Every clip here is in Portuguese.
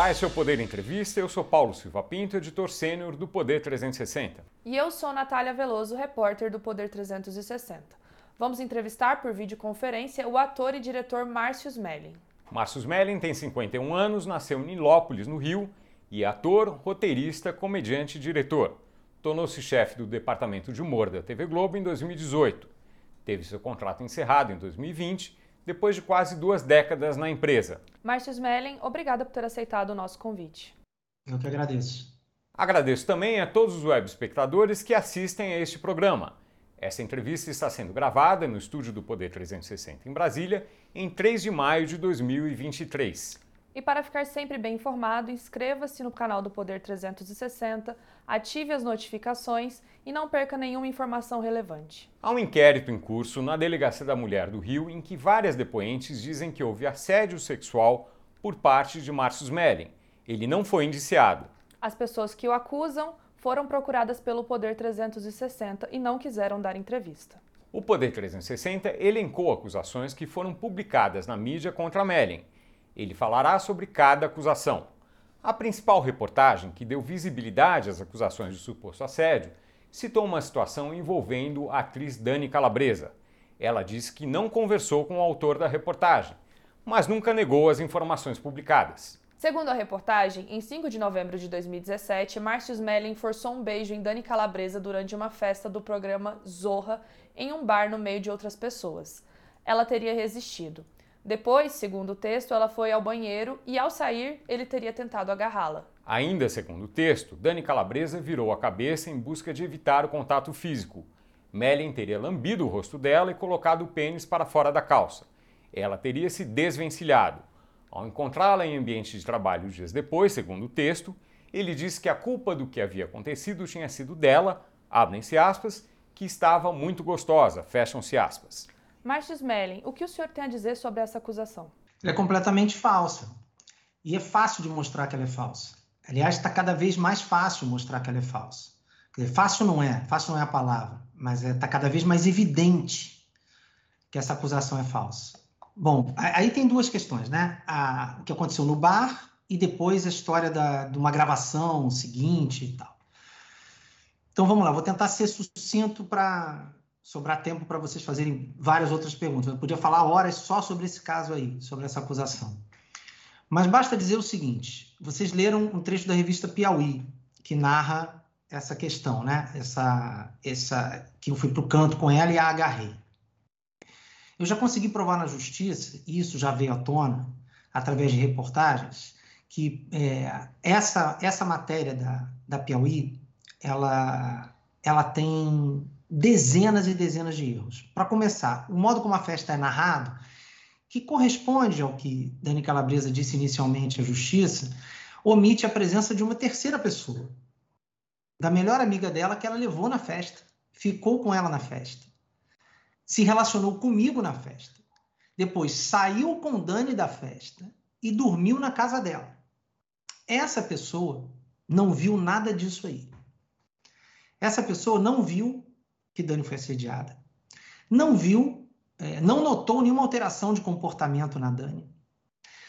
Olá, esse é o Poder Entrevista. Eu sou Paulo Silva Pinto, editor sênior do Poder 360. E eu sou Natália Veloso, repórter do Poder 360. Vamos entrevistar por videoconferência o ator e diretor Márcio Smelling. Márcio Smelling tem 51 anos, nasceu em Nilópolis, no Rio, e é ator, roteirista, comediante e diretor. Tornou-se chefe do departamento de humor da TV Globo em 2018. Teve seu contrato encerrado em 2020 depois de quase duas décadas na empresa. Márcio Smelling, obrigada por ter aceitado o nosso convite. Eu que agradeço. Agradeço também a todos os web espectadores que assistem a este programa. Essa entrevista está sendo gravada no estúdio do Poder 360 em Brasília em 3 de maio de 2023. E para ficar sempre bem informado, inscreva-se no canal do Poder 360, ative as notificações e não perca nenhuma informação relevante. Há um inquérito em curso na Delegacia da Mulher do Rio em que várias depoentes dizem que houve assédio sexual por parte de Márcio Smelling. Ele não foi indiciado. As pessoas que o acusam foram procuradas pelo Poder 360 e não quiseram dar entrevista. O Poder 360 elencou acusações que foram publicadas na mídia contra Melling ele falará sobre cada acusação. A principal reportagem, que deu visibilidade às acusações de suposto assédio, citou uma situação envolvendo a atriz Dani Calabresa. Ela disse que não conversou com o autor da reportagem, mas nunca negou as informações publicadas. Segundo a reportagem, em 5 de novembro de 2017, Márcio Smelling forçou um beijo em Dani Calabresa durante uma festa do programa Zorra em um bar no meio de outras pessoas. Ela teria resistido. Depois, segundo o texto, ela foi ao banheiro e, ao sair, ele teria tentado agarrá-la. Ainda segundo o texto, Dani Calabresa virou a cabeça em busca de evitar o contato físico. Mellen teria lambido o rosto dela e colocado o pênis para fora da calça. Ela teria se desvencilhado. Ao encontrá-la em ambiente de trabalho dias depois, segundo o texto, ele disse que a culpa do que havia acontecido tinha sido dela, abrem-se aspas, que estava muito gostosa, fecham-se aspas. Márcio Smelling, o que o senhor tem a dizer sobre essa acusação? Ela é completamente falsa. E é fácil de mostrar que ela é falsa. Aliás, está cada vez mais fácil mostrar que ela é falsa. Dizer, fácil não é, fácil não é a palavra, mas está é, tá cada vez mais evidente que essa acusação é falsa. Bom, aí tem duas questões, né? A, o que aconteceu no bar e depois a história da, de uma gravação seguinte e tal. Então vamos lá, vou tentar ser sucinto para sobrar tempo para vocês fazerem várias outras perguntas. Eu podia falar horas só sobre esse caso aí, sobre essa acusação. Mas basta dizer o seguinte: vocês leram um trecho da revista Piauí que narra essa questão, né? Essa, essa que eu fui para o canto com ela e a agarrei. Eu já consegui provar na justiça, e isso já veio à tona através de reportagens, que é, essa, essa matéria da, da Piauí, ela, ela tem dezenas e dezenas de erros. Para começar, o modo como a festa é narrado, que corresponde ao que Dani Calabresa disse inicialmente à justiça, omite a presença de uma terceira pessoa, da melhor amiga dela que ela levou na festa, ficou com ela na festa, se relacionou comigo na festa, depois saiu com Dani da festa e dormiu na casa dela. Essa pessoa não viu nada disso aí. Essa pessoa não viu que Dani foi assediada. Não viu, é, não notou nenhuma alteração de comportamento na Dani.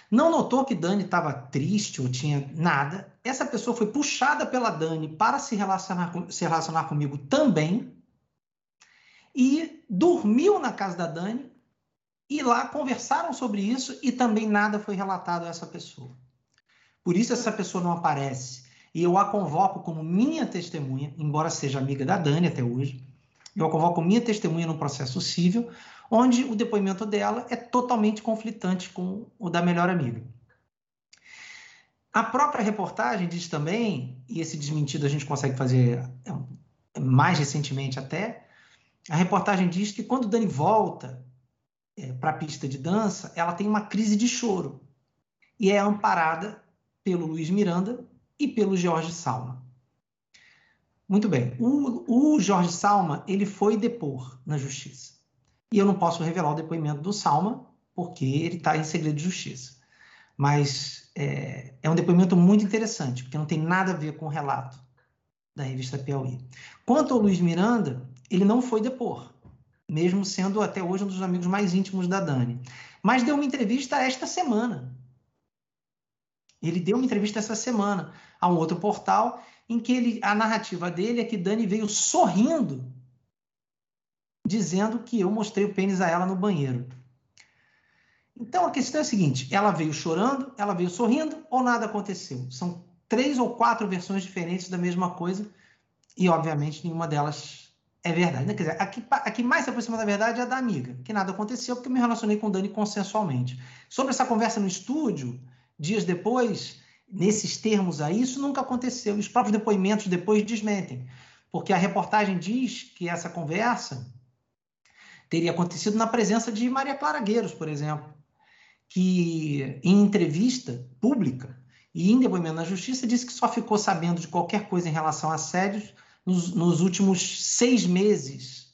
Não notou que Dani estava triste ou tinha nada. Essa pessoa foi puxada pela Dani para se relacionar, se relacionar comigo também. E dormiu na casa da Dani. E lá conversaram sobre isso e também nada foi relatado a essa pessoa. Por isso essa pessoa não aparece. E eu a convoco como minha testemunha, embora seja amiga da Dani até hoje, eu convoco minha testemunha no processo civil, onde o depoimento dela é totalmente conflitante com o da melhor amiga. A própria reportagem diz também, e esse desmentido a gente consegue fazer é, mais recentemente até, a reportagem diz que quando Dani volta é, para a pista de dança, ela tem uma crise de choro e é amparada pelo Luiz Miranda e pelo Jorge Salma. Muito bem. O, o, Jorge Salma ele foi depor na justiça. E eu não posso revelar o depoimento do Salma, porque ele está em segredo de justiça. Mas é, é, um depoimento muito interessante, porque não tem nada a ver com o relato da revista Piauí. Quanto ao Luiz Miranda, ele não foi depor, mesmo sendo até hoje um dos amigos mais íntimos da Dani. Mas deu uma entrevista esta semana. Ele deu uma entrevista essa semana a um outro portal em que ele, a narrativa dele é que Dani veio sorrindo, dizendo que eu mostrei o pênis a ela no banheiro. Então a questão é a seguinte: ela veio chorando, ela veio sorrindo ou nada aconteceu? São três ou quatro versões diferentes da mesma coisa e, obviamente, nenhuma delas é verdade. Né? Quer dizer, a que, a que mais se aproxima da verdade é a da amiga, que nada aconteceu porque eu me relacionei com Dani consensualmente. Sobre essa conversa no estúdio, dias depois, nesses termos aí, isso nunca aconteceu. Os próprios depoimentos depois desmentem, porque a reportagem diz que essa conversa teria acontecido na presença de Maria Clara Gueiros, por exemplo, que em entrevista pública e em depoimento na justiça disse que só ficou sabendo de qualquer coisa em relação a assédios nos, nos últimos seis meses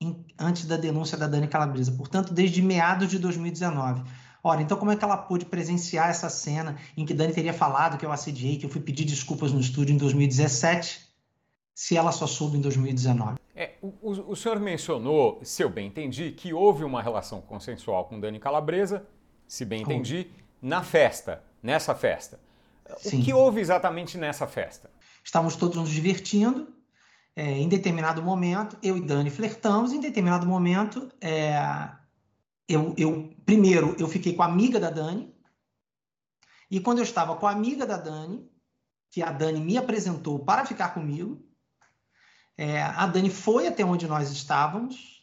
em, antes da denúncia da Dani Calabresa, portanto, desde meados de 2019. Ora, então como é que ela pôde presenciar essa cena em que Dani teria falado que eu assediei, que eu fui pedir desculpas no estúdio em 2017, se ela só soube em 2019? É, o, o, senhor mencionou, se eu bem entendi, que houve uma relação consensual com Dani Calabresa, se bem entendi, na festa, nessa festa. Sim. O que houve exatamente nessa festa? Estávamos todos nos divertindo. É, em determinado momento, eu e Dani flertamos. Em determinado momento, é, eu, eu primeiro eu fiquei com a amiga da Dani e quando eu estava com a amiga da Dani, que a Dani me apresentou para ficar comigo, é, a Dani foi até onde nós estávamos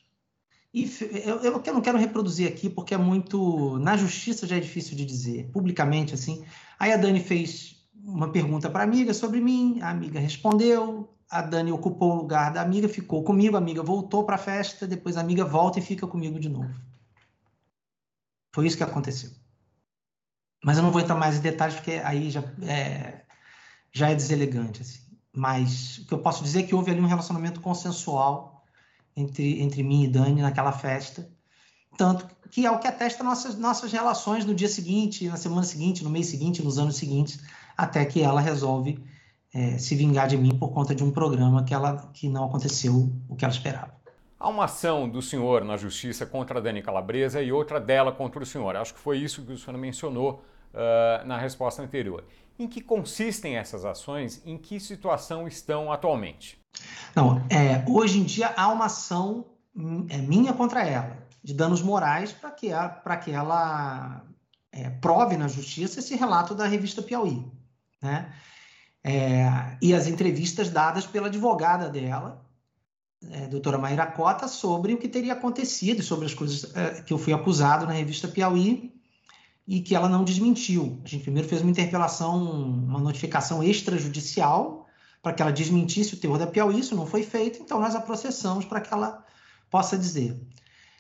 e eu, eu, não quero reproduzir aqui porque é muito na justiça já é difícil de dizer publicamente assim. Aí a Dani fez uma pergunta para a amiga sobre mim, a amiga respondeu, a Dani ocupou o lugar da amiga, ficou comigo, a amiga voltou para a festa, depois a amiga volta e fica comigo de novo. Foi isso que aconteceu. Mas eu não vou entrar mais em detalhes, porque aí já é, já é deselegante. Assim. Mas o que eu posso dizer é que houve ali um relacionamento consensual entre, entre mim e Dani naquela festa. Tanto que é o que atesta nossas, nossas relações no dia seguinte, na semana seguinte, no mês seguinte, nos anos seguintes, até que ela resolve é, se vingar de mim por conta de um programa que, ela, que não aconteceu o que ela esperava. Há uma ação do senhor na justiça contra a Dani Calabresa e outra dela contra o senhor. Acho que foi isso que o senhor mencionou uh, na resposta anterior. Em que consistem essas ações? Em que situação estão atualmente? Não, é, hoje em dia há uma ação é, minha contra ela, de danos morais, para que, que ela é, prove na justiça esse relato da revista Piauí. Né? É, e as entrevistas dadas pela advogada dela, é, doutora Maíra Cota, sobre o que teria acontecido, sobre as coisas é, que eu fui acusado na revista Piauí e que ela não desmentiu. A gente primeiro fez uma interpelação, uma notificação extrajudicial para que ela desmentisse o teor da Piauí, isso não foi feito, então nós a processamos para que ela possa dizer.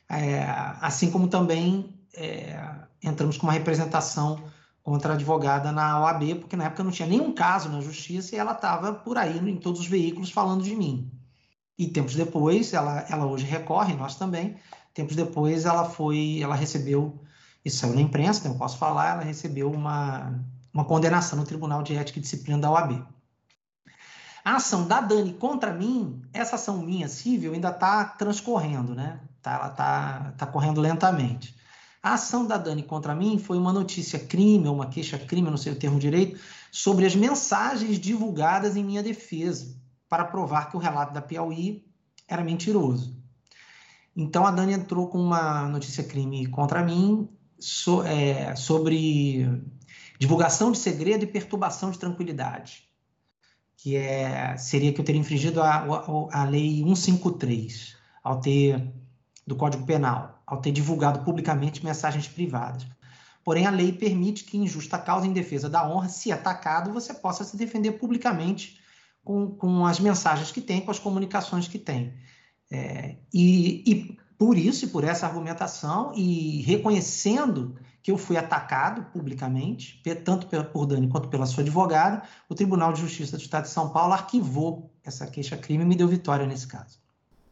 É, assim como também é, entramos com uma representação contra a advogada na OAB, porque na época não tinha nenhum caso na justiça e ela estava por aí em todos os veículos falando de mim. E tempos depois, ela, ela hoje recorre, nós também. Tempos depois, ela foi, ela recebeu, isso saiu na imprensa, então eu posso falar, ela recebeu uma, uma condenação no Tribunal de Ética e Disciplina da OAB. A ação da Dani contra mim, essa ação minha civil ainda está transcorrendo, né? Tá, ela está tá correndo lentamente. A ação da Dani contra mim foi uma notícia crime, uma queixa crime, não sei o termo direito, sobre as mensagens divulgadas em minha defesa para provar que o relato da Piauí era mentiroso. Então a Dani entrou com uma notícia crime contra mim so, é, sobre divulgação de segredo e perturbação de tranquilidade, que é, seria que eu teria infringido a, a, lei 153 ao ter do Código Penal, ao ter divulgado publicamente mensagens privadas. Porém, a lei permite que, em justa causa, em defesa da honra, se atacado, você possa se defender publicamente com, com as mensagens que tem, com as comunicações que tem. É, e, e por isso e por essa argumentação, e reconhecendo que eu fui atacado publicamente, tanto por Dani quanto pela sua advogada, o Tribunal de Justiça do Estado de São Paulo arquivou essa queixa-crime e me deu vitória nesse caso.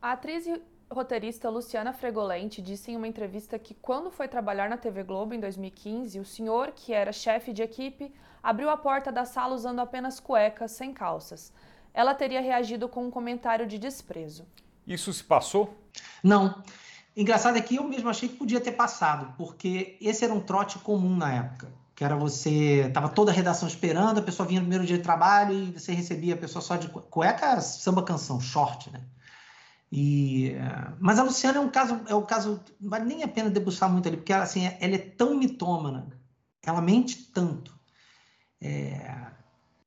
A atriz roteirista Luciana Fregolente disse em uma entrevista que quando foi trabalhar na TV Globo em 2015, o senhor, que era chefe de equipe, abriu a porta da sala usando apenas cuecas, sem calças. Ela teria reagido com um comentário de desprezo. Isso se passou? Não. Engraçado é que eu mesmo achei que podia ter passado, porque esse era um trote comum na época. que era você tava toda a redação esperando, a pessoa vinha no primeiro dia de trabalho e você recebia a pessoa só de cueca, samba canção, short, né? E, mas a Luciana é um caso, é um caso, não vale nem a pena debruçar muito ali, porque ela, assim, ela é tão mitômana, ela mente tanto, é,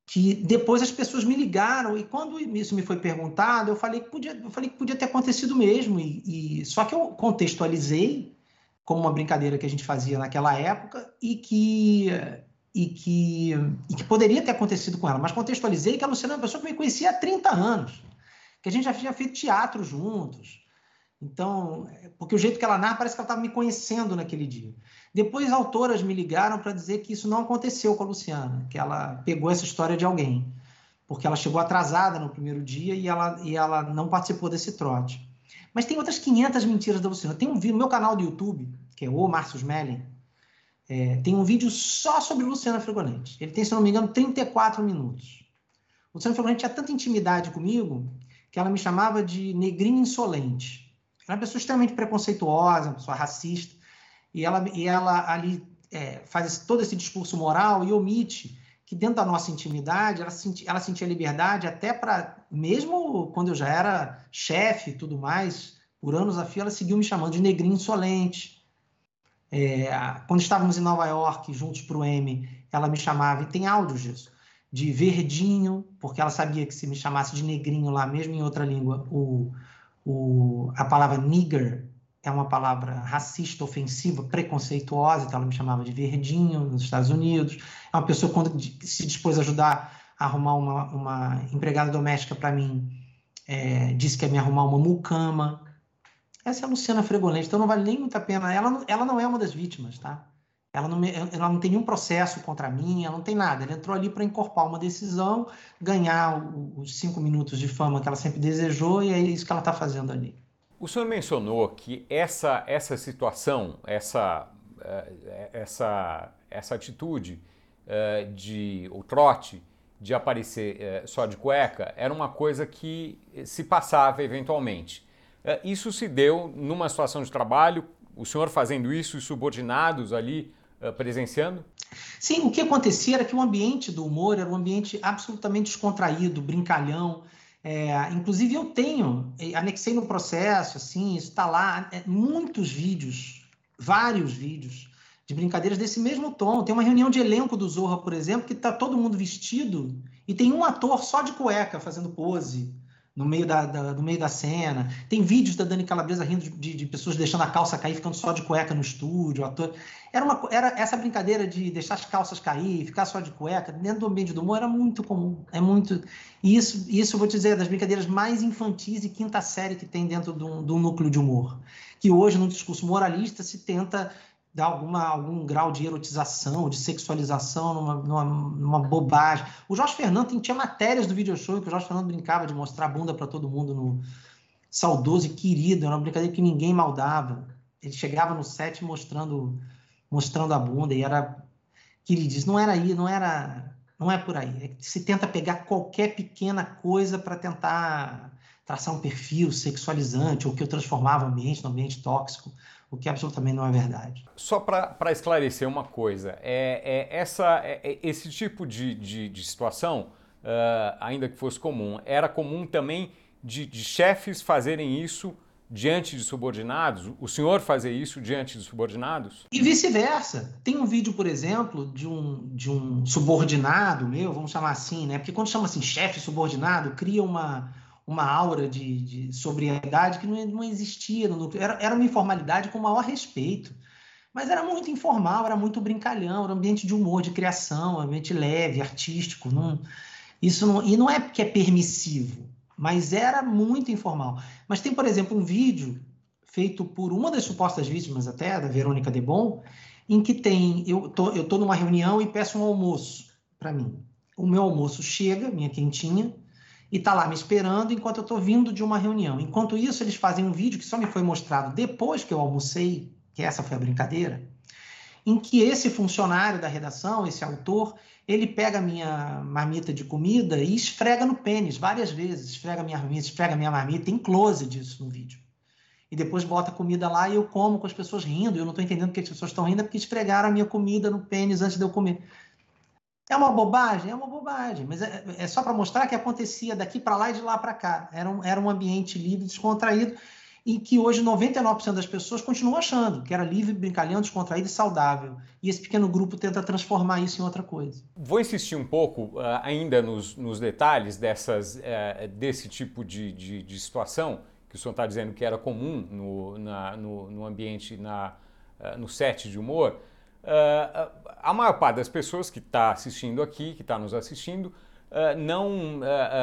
que depois as pessoas me ligaram e quando isso me foi perguntado, eu falei que podia, eu falei que podia ter acontecido mesmo e, e só que eu contextualizei como uma brincadeira que a gente fazia naquela época e que e que, e que poderia ter acontecido com ela, mas contextualizei que a Luciana é uma pessoa que me conhecia há 30 anos, que a gente já tinha feito teatro juntos. Então, porque o jeito que ela narra parece que ela estava me conhecendo naquele dia. Depois, autoras me ligaram para dizer que isso não aconteceu com a Luciana, que ela pegou essa história de alguém, porque ela chegou atrasada no primeiro dia e ela, e ela não participou desse trote. Mas tem outras 500 mentiras da Luciana. Tem um vídeo no meu canal do YouTube, que é o Márcio Smelling, é, tem um vídeo só sobre Luciana Fregonente. Ele tem, se não me engano, 34 minutos. Luciana Fregonente tinha tanta intimidade comigo que ela me chamava de negrinho insolente. Era uma pessoa extremamente preconceituosa, uma pessoa racista, e ela, e ela ali é, faz todo esse discurso moral e omite que dentro da nossa intimidade ela, senti, ela sentia liberdade até para, mesmo quando eu já era chefe e tudo mais, por anos a fio, ela seguiu me chamando de negrinho insolente. É, quando estávamos em Nova York, juntos para o M, ela me chamava, e tem áudios disso, de verdinho, porque ela sabia que se me chamasse de negrinho lá, mesmo em outra língua, o, o, a palavra nigger é uma palavra racista, ofensiva, preconceituosa, então ela me chamava de verdinho nos Estados Unidos. É uma pessoa quando se dispôs a ajudar a arrumar uma, uma empregada doméstica para mim, é, disse que ia me arrumar uma mucama. Essa é a Luciana Fregolente, então não vale nem muito a pena. Ela, ela não é uma das vítimas, tá? Ela não, ela não tem nenhum processo contra mim, ela não tem nada. Ela entrou ali para incorporar uma decisão, ganhar os cinco minutos de fama que ela sempre desejou, e é isso que ela está fazendo ali. O senhor mencionou que essa, essa situação, essa, eh, essa, essa atitude eh, de o trote de aparecer eh, só de cueca era uma coisa que se passava eventualmente. Isso se deu numa situação de trabalho, o senhor fazendo isso e subordinados ali presenciando? Sim, o que acontecia era que o ambiente do humor era um ambiente absolutamente descontraído, brincalhão. É, inclusive eu tenho, anexei no processo, assim, isso está lá, é, muitos vídeos, vários vídeos de brincadeiras desse mesmo tom. Tem uma reunião de elenco do Zorra, por exemplo, que está todo mundo vestido e tem um ator só de cueca fazendo pose no meio da, da, no meio da cena. Tem vídeos da Dani Calabresa rindo de, de, pessoas deixando a calça cair, ficando só de cueca no estúdio. Ator. Era, uma, era essa brincadeira de deixar as calças cair, ficar só de cueca, dentro do ambiente do humor, era muito comum. É muito. E isso, isso vou te dizer, é das brincadeiras mais infantis e quinta série que tem dentro de de um núcleo de humor. Que hoje, no discurso moralista, se tenta dar alguma, algum grau de erotização, de sexualização numa, numa, numa bobagem. O Jorge Fernando tinha matérias do video show que o Jorge Fernando brincava de mostrar a bunda para todo mundo no saudoso e querido, era uma brincadeira que ninguém maldava. Ele chegava no set mostrando mostrando a bunda e era queridos, não era aí, não era, não é por aí. É se tenta pegar qualquer pequena coisa para tentar traçar um perfil sexualizante ou que eu transformava o ambiente no ambiente tóxico o que absolutamente não é verdade. Só para esclarecer uma coisa, é, é essa, é, é, esse tipo de, de, de situação, uh, ainda que fosse comum, era comum também de, de chefes fazerem isso diante de subordinados? O senhor fazer isso diante de subordinados? E vice-versa. Tem um vídeo, por exemplo, de um, de um subordinado meu, vamos chamar assim, né? Porque quando chama assim chefe subordinado, cria uma, uma aura de, de sobriedade que não, não existia no núcleo. Era, era uma informalidade com o maior respeito. Mas era muito informal, era muito brincalhão, era um ambiente de humor, de criação, ambiente leve, artístico. Não, isso não, e não é porque é permissivo, mas era muito informal. Mas tem, por exemplo, um vídeo feito por uma das supostas vítimas até, da Verônica Debon, em que tem, eu tô, eu tô numa reunião e peço um almoço para mim. O meu almoço chega, minha quentinha, e está lá me esperando enquanto eu estou vindo de uma reunião. Enquanto isso, eles fazem um vídeo que só me foi mostrado depois que eu almocei, que essa foi a brincadeira, em que esse funcionário da redação, esse autor, ele pega a minha marmita de comida e esfrega no pênis várias vezes, esfrega minha marmita, esfrega minha marmita, tem close disso no vídeo. e depois bota comida lá e eu como com as pessoas rindo. Eu não estou entendendo porque as pessoas estão rindo, é porque esfregaram a minha comida no pênis antes de eu comer. É uma bobagem? É uma bobagem, mas é, é só para mostrar que acontecia daqui para lá e de lá para cá. Era um, era um ambiente livre, descontraído, e que hoje 99% das pessoas continuam achando que era livre, brincalhão, descontraído e saudável. E esse pequeno grupo tenta transformar isso em outra coisa. Vou insistir um pouco uh, ainda nos, nos, detalhes dessas, uh, desse tipo de, de, de, situação que o senhor está dizendo que era comum no, na, no, no ambiente, na, uh, no set de humor. A maior parte das pessoas que está assistindo aqui, que está nos assistindo, não,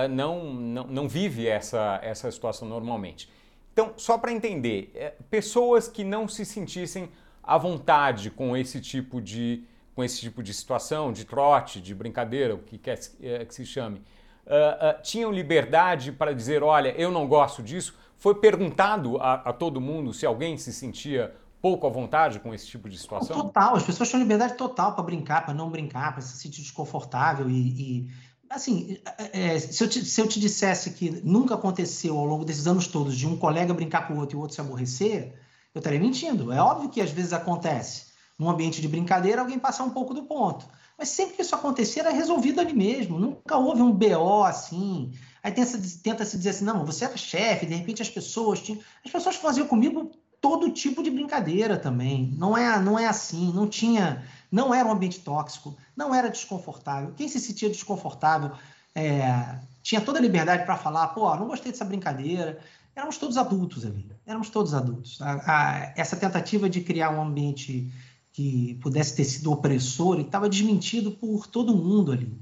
não, não, não vive essa, essa situação normalmente. Então, só para entender, é, pessoas que não se sentissem à vontade com esse tipo de, com esse tipo de situação, de trote, de brincadeira, o que quer que se chame, uh, uh, tinham liberdade para dizer, olha, eu não gosto disso? Foi perguntado a, a, todo mundo se alguém se sentia pouco à vontade com esse tipo de situação? Total, as pessoas tinham liberdade total para brincar, para não brincar, para se sentir desconfortável e, e assim, é, se, eu te, se eu te dissesse que nunca aconteceu ao longo desses anos todos de um colega brincar com o outro e o outro se aborrecer, eu estaria mentindo. É óbvio que às vezes acontece. Num ambiente de brincadeira, alguém passar um pouco do ponto. Mas sempre que isso acontecer, era resolvido ali mesmo. Nunca houve um BO assim. Aí tenta, tenta se dizer assim, não, você era chefe, de repente as pessoas tinham... As pessoas faziam comigo todo tipo de brincadeira também. Não é, não é assim, não tinha não era um ambiente tóxico, não era desconfortável. Quem se sentia desconfortável é, tinha toda a liberdade para falar, pô, não gostei dessa brincadeira. Éramos todos adultos ali, éramos todos adultos. A, a, essa tentativa de criar um ambiente que pudesse ter sido opressor estava desmentido por todo mundo ali.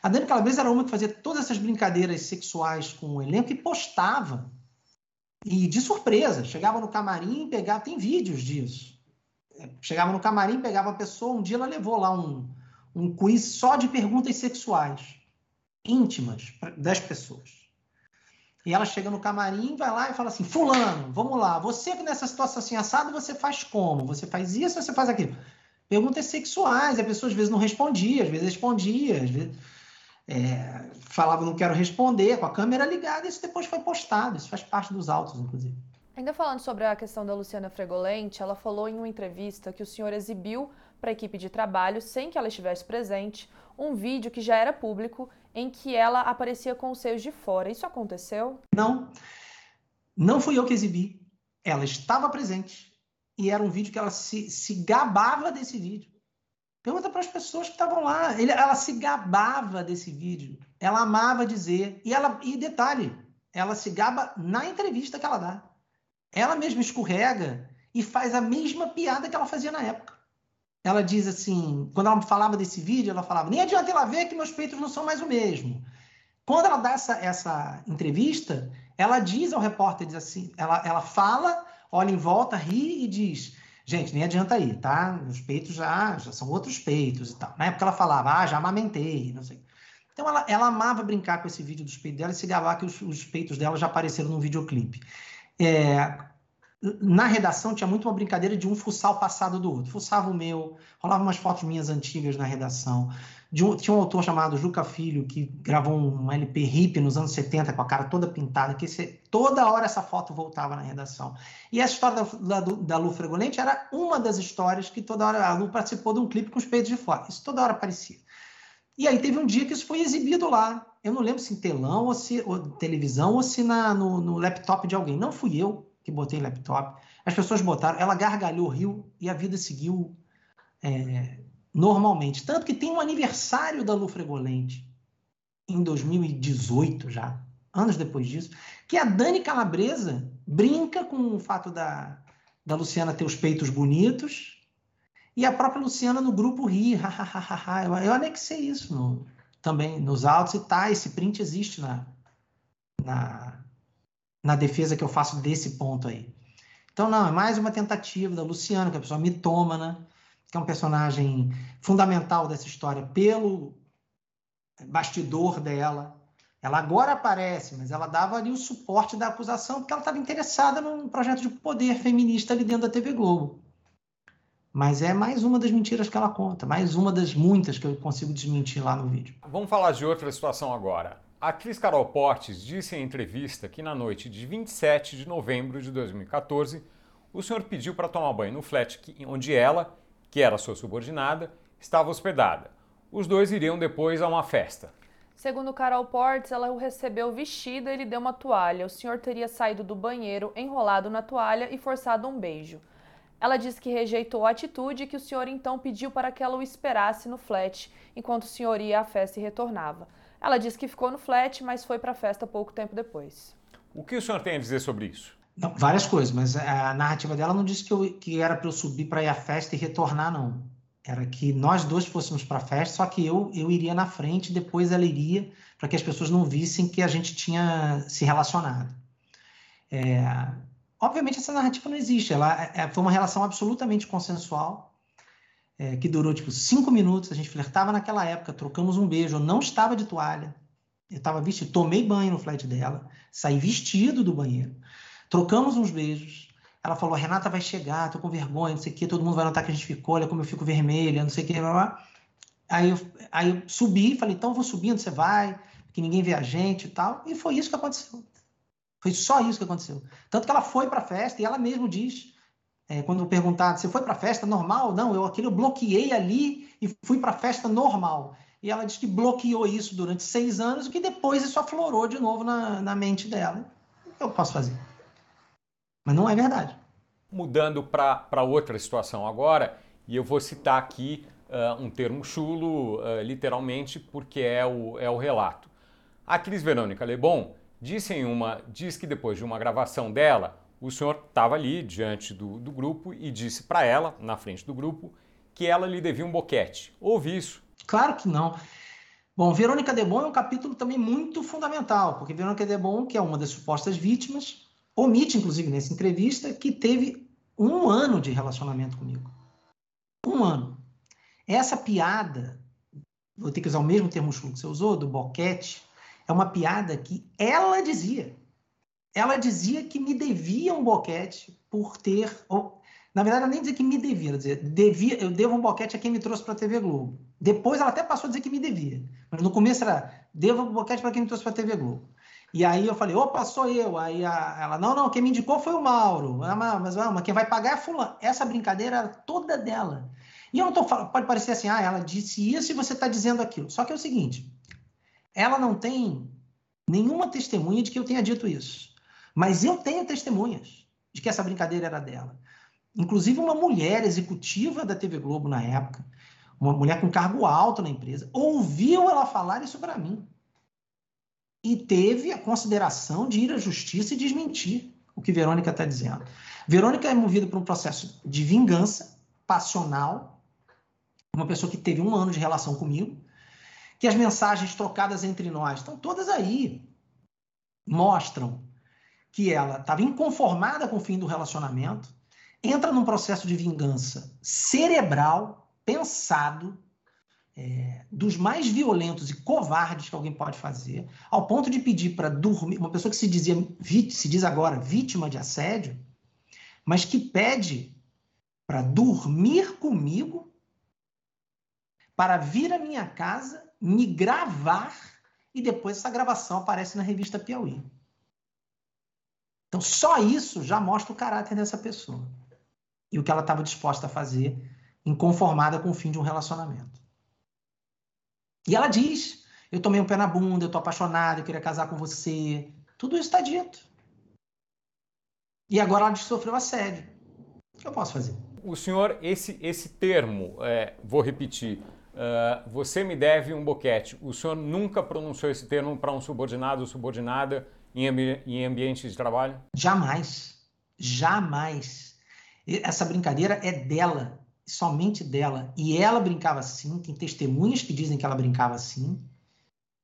A Dani Calabresa era uma que fazia todas essas brincadeiras sexuais com o elenco e postava. E de surpresa, chegava no camarim e pegava, tem vídeos disso chegava no camarim, pegava a pessoa, um dia ela levou lá um, um quiz só de perguntas sexuais, íntimas, das pessoas. E ela chega no camarim, vai lá e fala assim: Fulano, vamos lá, você que nessa situação assim assado, você faz como? Você faz isso, você faz aquilo? Perguntas sexuais, a pessoa às vezes não respondia, às vezes respondia, às vezes é, falava não quero responder, com a câmera ligada, isso depois foi postado, isso faz parte dos autos, inclusive. Ainda falando sobre a questão da Luciana Fregolente, ela falou em uma entrevista que o senhor exibiu para a equipe de trabalho, sem que ela estivesse presente, um vídeo que já era público em que ela aparecia com os seios de fora. Isso aconteceu? Não. Não fui eu que exibi. Ela estava presente. E era um vídeo que ela se, se gabava desse vídeo. Pergunta para as pessoas que estavam lá. Ele, ela se gabava desse vídeo. Ela amava dizer. E, ela, e detalhe, ela se gaba na entrevista que ela dá ela mesma escorrega e faz a mesma piada que ela fazia na época. Ela diz assim, quando ela falava desse vídeo, ela falava: nem adianta ela ver que meus peitos não são mais o mesmo. Quando ela dá essa, essa entrevista, ela diz ao repórter, diz assim, ela, ela fala, olha em volta, ri e diz: gente, nem adianta ir, tá? Meus peitos já, já são outros peitos e tal. Na época ela falava: ah, já amamentei, não sei. Então ela, ela amava brincar com esse vídeo dos peitos dela e se gabar que os, os peitos dela já apareceram no videoclipe. É, na redação tinha muito uma brincadeira de um fuçar o passado do outro. Fuçava o meu, rolava umas fotos minhas antigas na redação. Um, tinha um autor chamado Juca Filho, que gravou um LP hip nos anos 70, com a cara toda pintada, que toda hora essa foto voltava na redação. E essa história da, da, da Lu Fregolente era uma das histórias que toda hora a Lu participou de um clipe com os peitos de fora. Isso toda hora aparecia. E aí teve um dia que isso foi exibido lá. Eu não lembro se em telão ou se ou televisão ou se na, no, no laptop de alguém. Não fui eu que botei laptop. As pessoas botaram, ela gargalhou, riu e a vida seguiu é, normalmente. Tanto que tem um aniversário da Lu Fregolente em 2018 já, anos depois disso, que a Dani Calabresa brinca com o fato da, da Luciana ter os peitos bonitos e a própria Luciana no grupo ri, eu, eu anexei isso no, também nos autos e tá, esse print existe na, na, na defesa que eu faço desse ponto aí. Então, não, é mais uma tentativa da Luciana, que a pessoa mitômana, que é um personagem fundamental dessa história pelo bastidor dela. Ela agora aparece, mas ela dava ali o suporte da acusação porque ela estava interessada num projeto de poder feminista ali dentro da TV Globo. Mas é mais uma das mentiras que ela conta, mais uma das muitas que eu consigo desmentir lá no vídeo. Vamos falar de outra situação agora. A atriz Carol Portes disse em entrevista que na noite de 27 de novembro de 2014, o senhor pediu para tomar banho no flat onde ela, que era sua subordinada, estava hospedada. Os dois iriam depois a uma festa. Segundo Carol Portes, ela o recebeu vestida e lhe deu uma toalha. O senhor teria saído do banheiro, enrolado na toalha e forçado um beijo. Ela disse que rejeitou a atitude e que o senhor então pediu para que ela o esperasse no flat, enquanto o senhor ia à festa e retornava. Ela disse que ficou no flat, mas foi para a festa pouco tempo depois. O que o senhor tem a dizer sobre isso? Não, várias coisas, mas a narrativa dela não disse que, eu, que era para eu subir para ir à festa e retornar, não. Era que nós dois fôssemos para a festa, só que eu, eu iria na frente, depois ela iria, para que as pessoas não vissem que a gente tinha se relacionado. É, obviamente, essa narrativa não existe. Ela é, foi uma relação absolutamente consensual é, que durou tipo cinco minutos. A gente flertava naquela época, trocamos um beijo. Eu não estava de toalha, eu estava vestido. Tomei banho no flat dela, saí vestido do banheiro. Trocamos uns beijos. Ela falou: Renata vai chegar, tô com vergonha, não sei o quê, todo mundo vai notar que a gente ficou, olha como eu fico vermelha, não sei o quê. Blá, blá. Aí, eu, aí eu subi, falei: então eu vou subindo, você vai, que ninguém vê a gente e tal. E foi isso que aconteceu. Foi só isso que aconteceu. Tanto que ela foi para a festa e ela mesmo diz é, quando perguntado, você foi para a festa normal? Não, eu aquilo eu bloqueei ali e fui para a festa normal. E ela disse que bloqueou isso durante seis anos e que depois isso aflorou de novo na, na mente dela. O que eu posso fazer? Mas não é verdade. Mudando para outra situação agora, e eu vou citar aqui uh, um termo chulo, uh, literalmente, porque é o, é o relato. A atriz Verônica Lebon disse, em uma, diz que depois de uma gravação dela, o senhor estava ali diante do, do grupo e disse para ela, na frente do grupo, que ela lhe devia um boquete. Houve isso? Claro que não. Bom, Verônica Debon é um capítulo também muito fundamental, porque Verônica Debon, que é uma das supostas vítimas, omite, inclusive, nessa entrevista, que teve um ano de relacionamento comigo. Um ano. Essa piada, vou ter que usar o mesmo termo que você usou, do boquete, é uma piada que ela dizia ela dizia que me devia um boquete por ter. Ou, na verdade, ela nem dizia que me devia, ela dizia, devia, eu devo um boquete a quem me trouxe para a TV Globo. Depois ela até passou a dizer que me devia. Mas no começo era, devo um boquete para quem me trouxe para a TV Globo. E aí eu falei, opa, sou eu. Aí a, ela, não, não, quem me indicou foi o Mauro. Ah, mas, ah, mas quem vai pagar é fulano. Essa brincadeira era toda dela. E eu não tô falando, pode parecer assim, ah, ela disse isso e você está dizendo aquilo. Só que é o seguinte, ela não tem nenhuma testemunha de que eu tenha dito isso. Mas eu tenho testemunhas de que essa brincadeira era dela. Inclusive uma mulher executiva da TV Globo na época, uma mulher com cargo alto na empresa, ouviu ela falar isso para mim. E teve a consideração de ir à justiça e desmentir o que Verônica está dizendo. Verônica é movida por um processo de vingança passional, uma pessoa que teve um ano de relação comigo, que as mensagens trocadas entre nós estão todas aí, mostram que ela estava inconformada com o fim do relacionamento, entra num processo de vingança cerebral, pensado, é, dos mais violentos e covardes que alguém pode fazer, ao ponto de pedir para dormir, uma pessoa que se dizia, se diz agora vítima de assédio, mas que pede para dormir comigo, para vir à minha casa, me gravar e depois essa gravação aparece na revista Piauí. Então, só isso já mostra o caráter dessa pessoa e o que ela estava disposta a fazer, inconformada com o fim de um relacionamento. E ela diz: Eu tomei um pé na bunda, eu estou apaixonada, eu queria casar com você. Tudo isso está dito. E agora ela sofreu assédio. O que eu posso fazer? O senhor, esse, esse termo, é, vou repetir, uh, você me deve um boquete. O senhor nunca pronunciou esse termo para um subordinado ou subordinada em, ambi em ambiente de trabalho? Jamais. Jamais. Essa brincadeira é dela, somente dela. E ela brincava assim, tem testemunhas que dizem que ela brincava assim.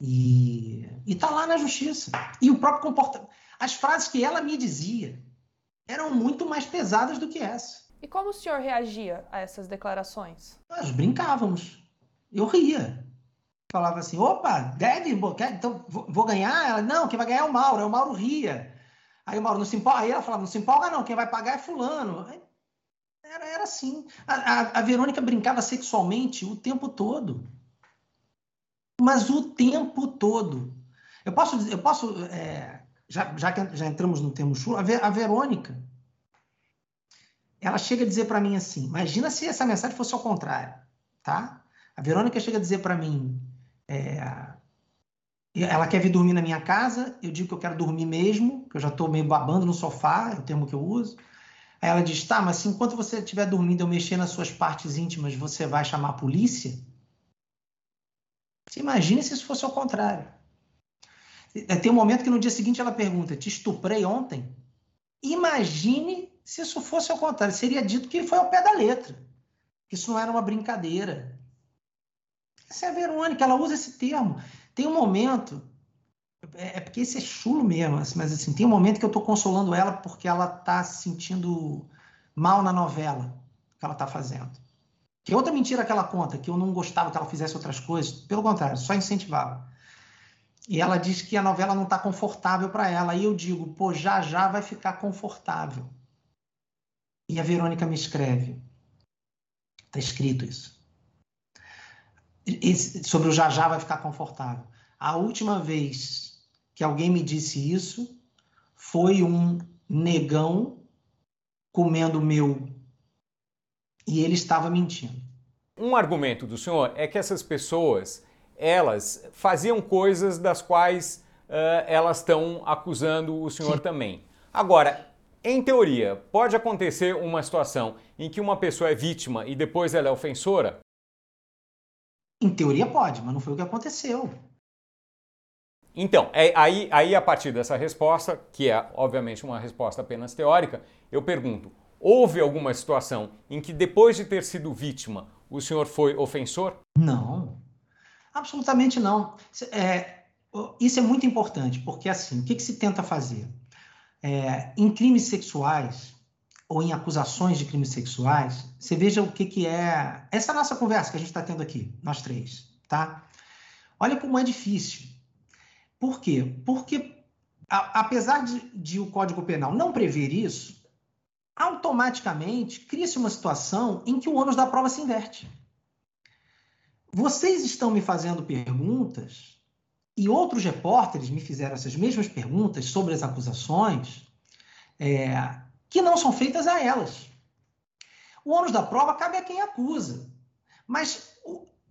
E, e tá lá na justiça. E o próprio comportamento. As frases que ela me dizia eram muito mais pesadas do que essa. E como o senhor reagia a essas declarações? Nós brincávamos. Eu ria falava assim, opa, deve, então vou ganhar? Ela, não, quem vai ganhar é o Mauro, é o Mauro ria. Aí o Mauro não se empolga, aí ela falava, não se empolga não, quem vai pagar é fulano. Era, era assim. A, a, a Verônica brincava sexualmente o tempo todo. Mas o tempo todo. Eu posso, eu posso é, já, já que já entramos no termo chulo, a, Ver, a Verônica, ela chega a dizer para mim assim, imagina se essa mensagem fosse ao contrário, tá? A Verônica chega a dizer para mim, é, ela quer vir dormir na minha casa, eu digo que eu quero dormir mesmo, que eu já estou meio babando no sofá, é o termo que eu uso. Aí ela diz, tá, mas se enquanto você estiver dormindo eu mexer nas suas partes íntimas, você vai chamar a polícia? Você imagina se isso fosse ao contrário. É, tem um momento que no dia seguinte ela pergunta: Te estuprei ontem? Imagine se isso fosse ao contrário. Seria dito que foi ao pé da letra. Isso não era uma brincadeira. Essa é a Verônica, ela usa esse termo. Tem um momento, é, é porque esse é chulo mesmo, assim, mas assim, tem um momento que eu estou consolando ela porque ela está se sentindo mal na novela que ela está fazendo. Que é outra mentira que ela conta, que eu não gostava que ela fizesse outras coisas. Pelo contrário, só incentivava. E ela diz que a novela não está confortável para ela. E eu digo, pô, já já vai ficar confortável. E a Verônica me escreve. Está escrito isso. Esse, sobre o já já vai ficar confortável. A última vez que alguém me disse isso foi um negão comendo meu e ele estava mentindo. Um argumento do senhor é que essas pessoas elas faziam coisas das quais uh, elas estão acusando o senhor Sim. também. Agora, em teoria, pode acontecer uma situação em que uma pessoa é vítima e depois ela é ofensora? Em teoria pode, mas não foi o que aconteceu. Então, é, aí, aí a partir dessa resposta, que é obviamente uma resposta apenas teórica, eu pergunto: houve alguma situação em que depois de ter sido vítima, o senhor foi ofensor? Não. Absolutamente não. É, isso é muito importante, porque assim, o que, que se tenta fazer? É, em crimes sexuais ou em acusações de crimes sexuais, você veja o que, que é essa nossa conversa que a gente está tendo aqui, nós três, tá? Olha como é difícil. Por quê? Porque, a, apesar de, de o Código Penal não prever isso, automaticamente cria-se uma situação em que o ônus da prova se inverte. Vocês estão me fazendo perguntas e outros repórteres me fizeram essas mesmas perguntas sobre as acusações é, que não são feitas a elas. O ônus da prova cabe a quem acusa. Mas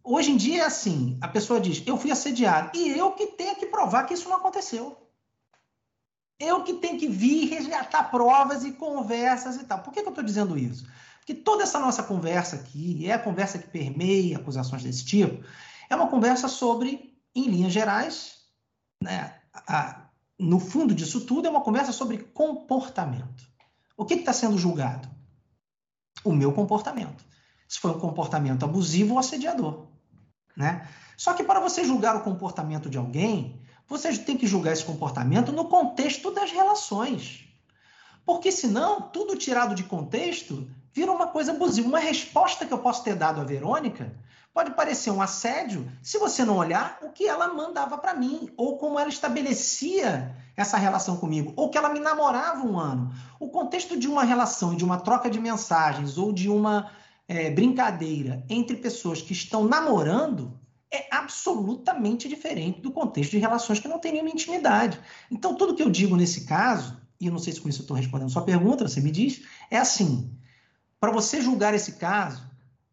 hoje em dia é assim: a pessoa diz, eu fui assediado, e eu que tenho que provar que isso não aconteceu. Eu que tenho que vir resgatar provas e conversas e tal. Por que, que eu estou dizendo isso? que toda essa nossa conversa aqui, é a conversa que permeia acusações desse tipo, é uma conversa sobre, em linhas gerais, né, a, no fundo disso tudo, é uma conversa sobre comportamento. O que está sendo julgado? O meu comportamento. Se foi um comportamento abusivo ou assediador. Né? Só que para você julgar o comportamento de alguém, você tem que julgar esse comportamento no contexto das relações. Porque senão, tudo tirado de contexto vira uma coisa abusiva. Uma resposta que eu posso ter dado à Verônica pode parecer um assédio se você não olhar o que ela mandava para mim, ou como ela estabelecia essa relação comigo, ou que ela me namorava um ano. O contexto de uma relação, de uma troca de mensagens ou de uma é, brincadeira entre pessoas que estão namorando é absolutamente diferente do contexto de relações que não têm nenhuma intimidade. Então, tudo que eu digo nesse caso, e eu não sei se com isso eu estou respondendo sua pergunta, você me diz, é assim: para você julgar esse caso,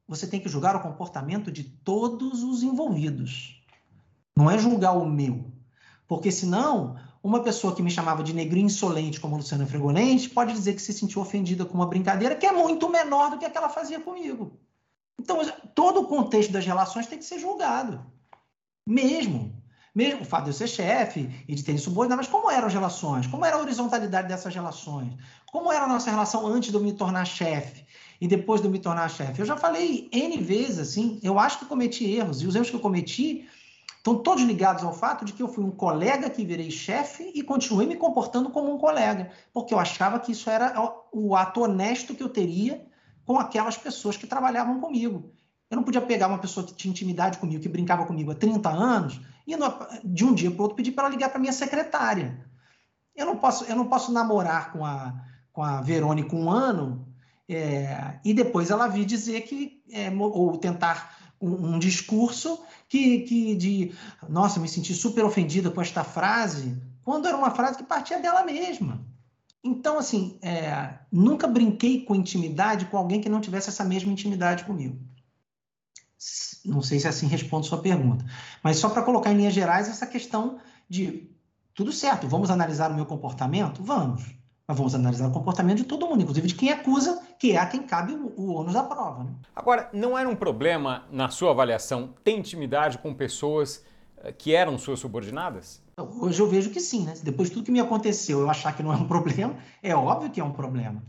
você tem que julgar o comportamento de todos os envolvidos. Não é julgar o meu. Porque senão, uma pessoa que me chamava de negrinho insolente, como Luciana Fregolente, pode dizer que se sentiu ofendida com uma brincadeira que é muito menor do que a que ela fazia comigo. Então, todo o contexto das relações tem que ser julgado. Mesmo. Mesmo o fato de eu ser chefe e de ter subordinado, mas como eram as relações? Como era a horizontalidade dessas relações? Como era a nossa relação antes de eu me tornar chefe e depois de eu me tornar chefe? Eu já falei N vezes, assim, eu acho que cometi erros, e os erros que eu cometi estão todos ligados ao fato de que eu fui um colega que virei chefe e continuei me comportando como um colega, porque eu achava que isso era o ato honesto que eu teria com aquelas pessoas que trabalhavam comigo. Eu não podia pegar uma pessoa que tinha intimidade comigo, que brincava comigo há 30 anos, e de um dia para o outro pedir para ela ligar para minha secretária. Eu não posso, eu não posso namorar com a, com a Verônica um ano é, e depois ela vir dizer que, é, ou tentar um, um discurso que, que de, nossa, me senti super ofendida com esta frase, quando era uma frase que partia dela mesma. Então, assim, é, nunca brinquei com intimidade com alguém que não tivesse essa mesma intimidade comigo. Não sei se assim respondo sua pergunta. Mas só para colocar em linhas gerais essa questão de tudo certo, vamos analisar o meu comportamento? Vamos. Mas vamos analisar o comportamento de todo mundo, inclusive de quem acusa, que é a quem cabe o, o ônus da prova. Né? Agora, não era um problema, na sua avaliação, ter intimidade com pessoas eh, que eram suas subordinadas? Hoje eu vejo que sim, né? Depois de tudo que me aconteceu, eu achar que não é um problema, é óbvio que é um problema.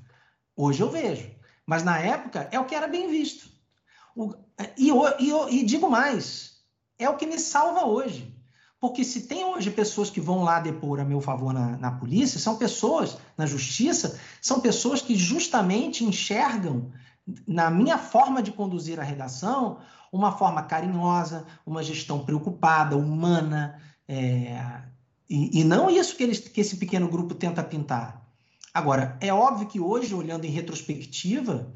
Hoje eu vejo. Mas na época é o que era bem visto. O, e, e, e digo mais, é o que me salva hoje. Porque se tem hoje pessoas que vão lá depor a meu favor na, na polícia, são pessoas, na justiça, são pessoas que justamente enxergam na minha forma de conduzir a redação uma forma carinhosa, uma gestão preocupada, humana, é, e, e, não isso que, eles, que esse pequeno grupo tenta pintar. Agora, é óbvio que hoje, olhando em retrospectiva,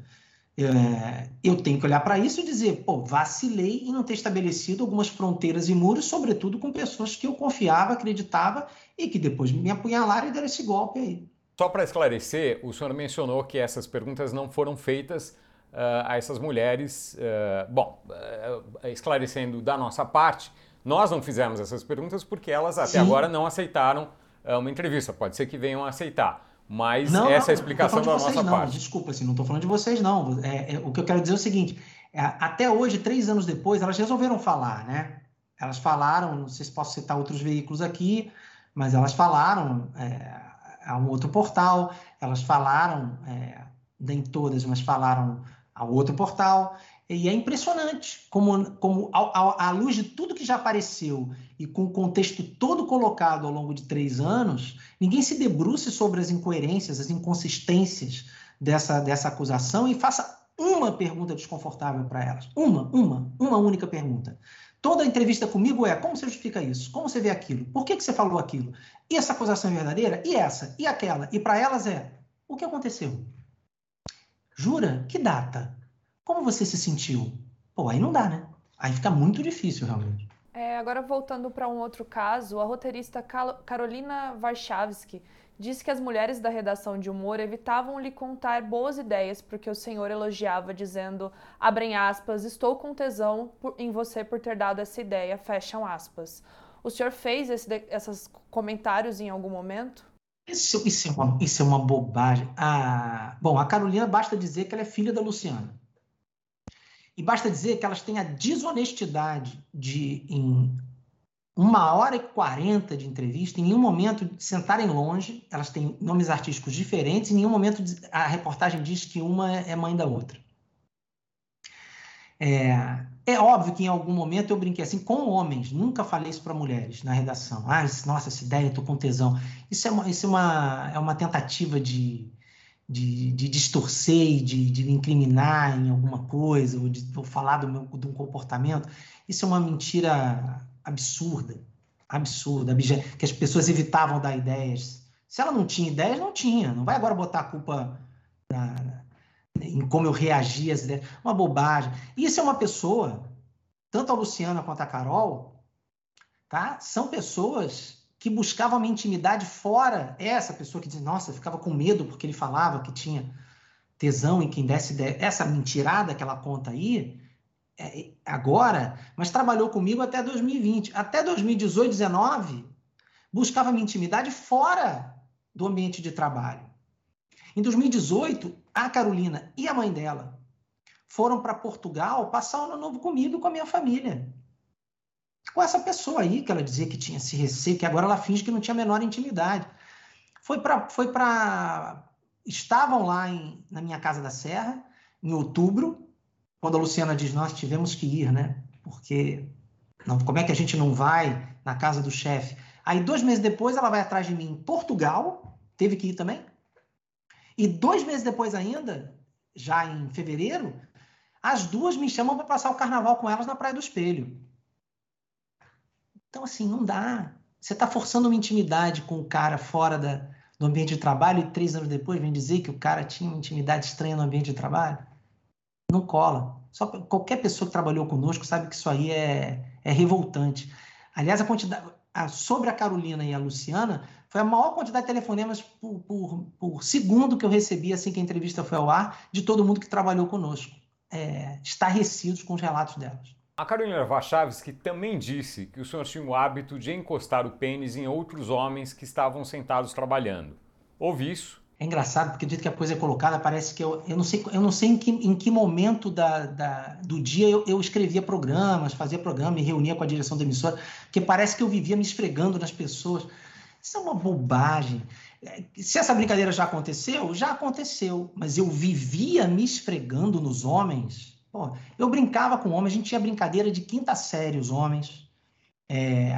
é, eu tenho que olhar para isso e dizer, pô, vacilei em não ter estabelecido algumas fronteiras e muros, sobretudo com pessoas que eu confiava, acreditava e que depois me apunhalaram e deram esse golpe aí. Só para esclarecer, o senhor mencionou que essas perguntas não foram feitas uh, a essas mulheres. Uh, bom, uh, esclarecendo da nossa parte, nós não fizemos essas perguntas porque elas até Sim. agora não aceitaram uma entrevista. Pode ser que venham a aceitar. Mas não, essa é a explicação da vocês, nossa não. parte. Desculpa, assim, não estou falando de vocês, não. É, é, o que eu quero dizer é o seguinte: é, até hoje, três anos depois, elas resolveram falar, né? Elas falaram, não sei se posso citar outros veículos aqui, mas elas falaram é, a um outro portal, elas falaram, é, nem todas, mas falaram a outro portal, e é impressionante como, como à luz de tudo que já apareceu e com o contexto todo colocado ao longo de três anos, ninguém se debruce sobre as incoerências, as inconsistências dessa, dessa acusação e faça uma pergunta desconfortável para elas. Uma, uma, uma única pergunta. Toda entrevista comigo é: como você justifica isso? Como você vê aquilo? Por que, que você falou aquilo? E essa acusação é verdadeira? E essa? E aquela? E para elas é: o que aconteceu? Jura? Que data? Como você se sentiu? Pô, aí não dá, né? Aí fica muito difícil, realmente. É, agora voltando para um outro caso, a roteirista Carolina Warszawski disse que as mulheres da redação de humor evitavam lhe contar boas ideias porque o senhor elogiava, dizendo, abrem aspas, estou com tesão em você por ter dado essa ideia, fecham aspas. O senhor fez esse, esses comentários em algum momento? Isso, isso, é, uma, isso é uma bobagem. Ah, bom, a Carolina basta dizer que ela é filha da Luciana. E basta dizer que elas têm a desonestidade de, em uma hora e quarenta de entrevista, em nenhum momento sentarem longe, elas têm nomes artísticos diferentes, em nenhum momento a reportagem diz que uma é mãe da outra. É, é óbvio que em algum momento eu brinquei assim com homens, nunca falei isso para mulheres na redação. Ah, nossa, essa ideia, estou com tesão. Isso é uma, isso é uma, é uma tentativa de, de, de distorcer e de, de, me incriminar em alguma coisa, ou de ou falar do meu, de um comportamento, isso é uma mentira absurda, absurda, que as pessoas evitavam dar ideias. Se ela não tinha ideias, não tinha. Não vai agora botar a culpa na, em como eu reagi às ideias. Uma bobagem. Isso é uma pessoa, tanto a Luciana quanto a Carol, tá? São pessoas que buscava uma intimidade fora essa pessoa que diz, nossa, ficava com medo porque ele falava que tinha tesão em quem desse ideia. essa mentirada que ela conta aí, é, agora, mas trabalhou comigo até 2020. Até 2018, 2019, buscava minha intimidade fora do ambiente de trabalho. Em 2018, a Carolina e a mãe dela foram para Portugal passar o ano novo comigo e com a minha família com essa pessoa aí, que ela dizia que tinha esse receio, que agora ela finge que não tinha a menor intimidade. Foi para. Foi pra... Estavam lá em, na minha casa da Serra, em outubro, quando a Luciana diz: Nós tivemos que ir, né? Porque não, como é que a gente não vai na casa do chefe? Aí, dois meses depois, ela vai atrás de mim em Portugal, teve que ir também. E dois meses depois, ainda, já em fevereiro, as duas me chamam para passar o carnaval com elas na Praia do Espelho. Então, assim, não dá. Você está forçando uma intimidade com o cara fora da, do ambiente de trabalho e três anos depois vem dizer que o cara tinha uma intimidade estranha no ambiente de trabalho? Não cola. Só, qualquer pessoa que trabalhou conosco sabe que isso aí é, é revoltante. Aliás, a quantidade a, sobre a Carolina e a Luciana foi a maior quantidade de telefonemas por, por, por, segundo que eu recebi assim que a entrevista foi ao ar de todo mundo que trabalhou conosco, é, estarrecidos com os relatos delas. A Carolina Vachavski também disse que o senhor tinha o hábito de encostar o pênis em outros homens que estavam sentados trabalhando. Ouvi isso? É engraçado, porque do jeito que a coisa é colocada, parece que eu, eu não sei, eu não sei em, que, em que momento da, da do dia eu, eu, escrevia programas, fazia programa, me reunia com a direção da emissora, porque parece que eu vivia me esfregando nas pessoas. Isso é uma bobagem. Se essa brincadeira já aconteceu, já aconteceu, mas eu vivia me esfregando nos homens Pô, eu brincava com homens, a gente tinha brincadeira de quinta série, os homens. É,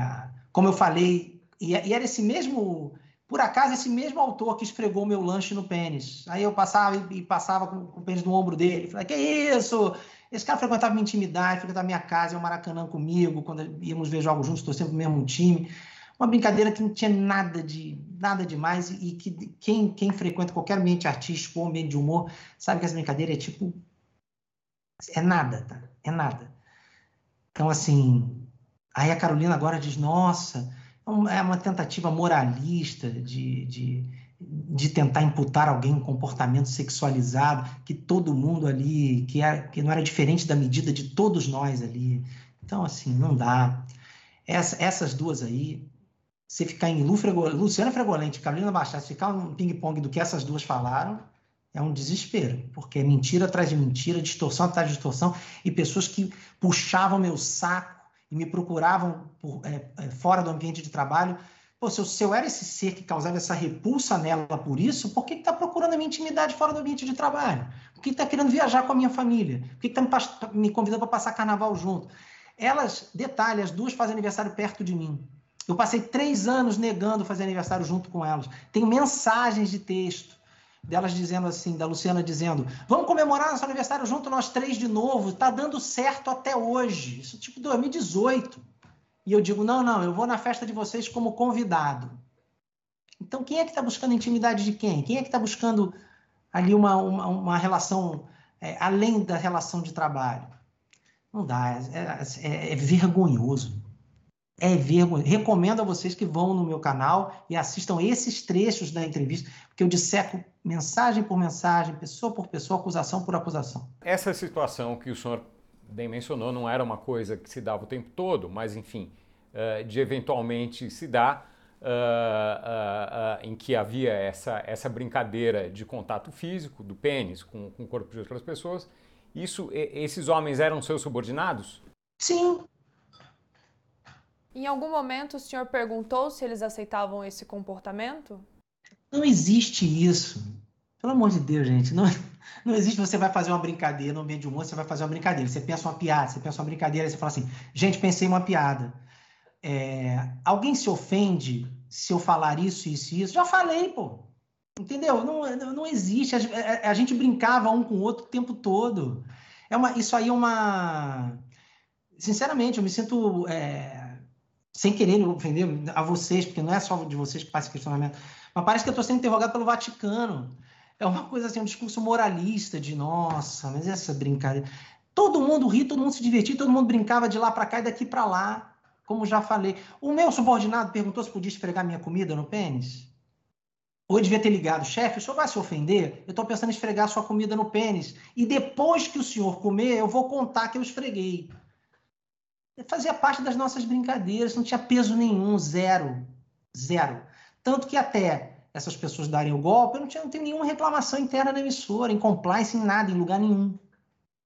como eu falei, e, e, era esse mesmo, por acaso, esse mesmo autor que esfregou meu lanche no pênis. Aí eu passava e, e passava com, com, o pênis no ombro dele. Falei, que isso? Esse cara frequentava minha intimidade, frequentava minha casa, ia ao Maracanã comigo, quando íamos ver jogos juntos, torcendo pro mesmo time. Uma brincadeira que não tinha nada de nada demais e, e que quem, quem frequenta qualquer ambiente artístico ou ambiente de humor sabe que essa brincadeira é tipo é nada, tá? É nada. Então, assim, aí a Carolina agora diz: nossa, é, uma tentativa moralista de, de, de tentar imputar alguém um comportamento sexualizado, que todo mundo ali, que, é, que não era diferente da medida de todos nós ali. Então, assim, não dá. Essa, essas duas aí, você ficar em Lu Luciana Fregolente e Carolina Baixar, ficar um ping-pong do que essas duas falaram, é um desespero, porque é mentira atrás de mentira, distorção atrás de distorção, e pessoas que puxavam meu saco e me procuravam por, é, é, fora do ambiente de trabalho. Pô, se eu, se eu, era esse ser que causava essa repulsa nela por isso, por que está procurando a minha intimidade fora do ambiente de trabalho? Por que está querendo viajar com a minha família? Por que está me, me convidando para passar carnaval junto? Elas, detalhe, as duas fazem aniversário perto de mim. Eu passei três anos negando fazer aniversário junto com elas. Tenho mensagens de texto delas dizendo assim, da Luciana dizendo: vamos comemorar nosso aniversário junto, nós três de novo, tá dando certo até hoje. Isso tipo 2018. E eu digo: não, não, eu vou na festa de vocês como convidado. Então, quem é que está buscando intimidade de quem? Quem é que está buscando ali uma, uma, uma relação é, além da relação de trabalho? Não dá, é, é, é vergonhoso. É vergonha. Recomendo a vocês que vão no meu canal e assistam esses trechos da entrevista, porque eu disseco mensagem por mensagem, pessoa por pessoa, acusação por acusação. Essa situação que o senhor bem mencionou não era uma coisa que se dava o tempo todo, mas enfim, eh, de eventualmente se dar, uh, uh, uh, em que havia essa, essa brincadeira de contato físico do pênis com, com o corpo de outras pessoas. Isso, esses homens eram seus subordinados? Sim, em algum momento o senhor perguntou se eles aceitavam esse comportamento? Não existe isso. Pelo amor de Deus, gente. Não, não existe você vai fazer uma brincadeira no ambiente de humor, você vai fazer uma brincadeira. Você pensa uma piada, você pensa uma brincadeira, você fala assim, gente, pensei uma piada. É, alguém se ofende se eu falar isso, isso e isso? Já falei, pô. Entendeu? Não, não existe. A, a, gente brincava um com o outro o tempo todo. É uma, isso aí é uma. Sinceramente, eu me sinto. É sem querer ofender a vocês, porque não é só de vocês que passa esse questionamento, mas parece que eu estou sendo interrogado pelo Vaticano. É uma coisa assim, um discurso moralista de nossa, mas essa brincadeira. Todo mundo ri, todo mundo se divertia, todo mundo brincava de lá para cá e daqui para lá, como já falei. O meu subordinado perguntou se podia esfregar minha comida no pênis. Ou eu devia ter ligado, chefe, o senhor vai se ofender? Eu estou pensando em esfregar sua comida no pênis. E depois que o senhor comer, eu vou contar que eu esfreguei fazia parte das nossas brincadeiras, não tinha peso nenhum, zero. Zero. Tanto que até essas pessoas darem o golpe, eu não, tinha, não tenho nenhuma reclamação interna na emissora, em compliance, em nada, em lugar nenhum.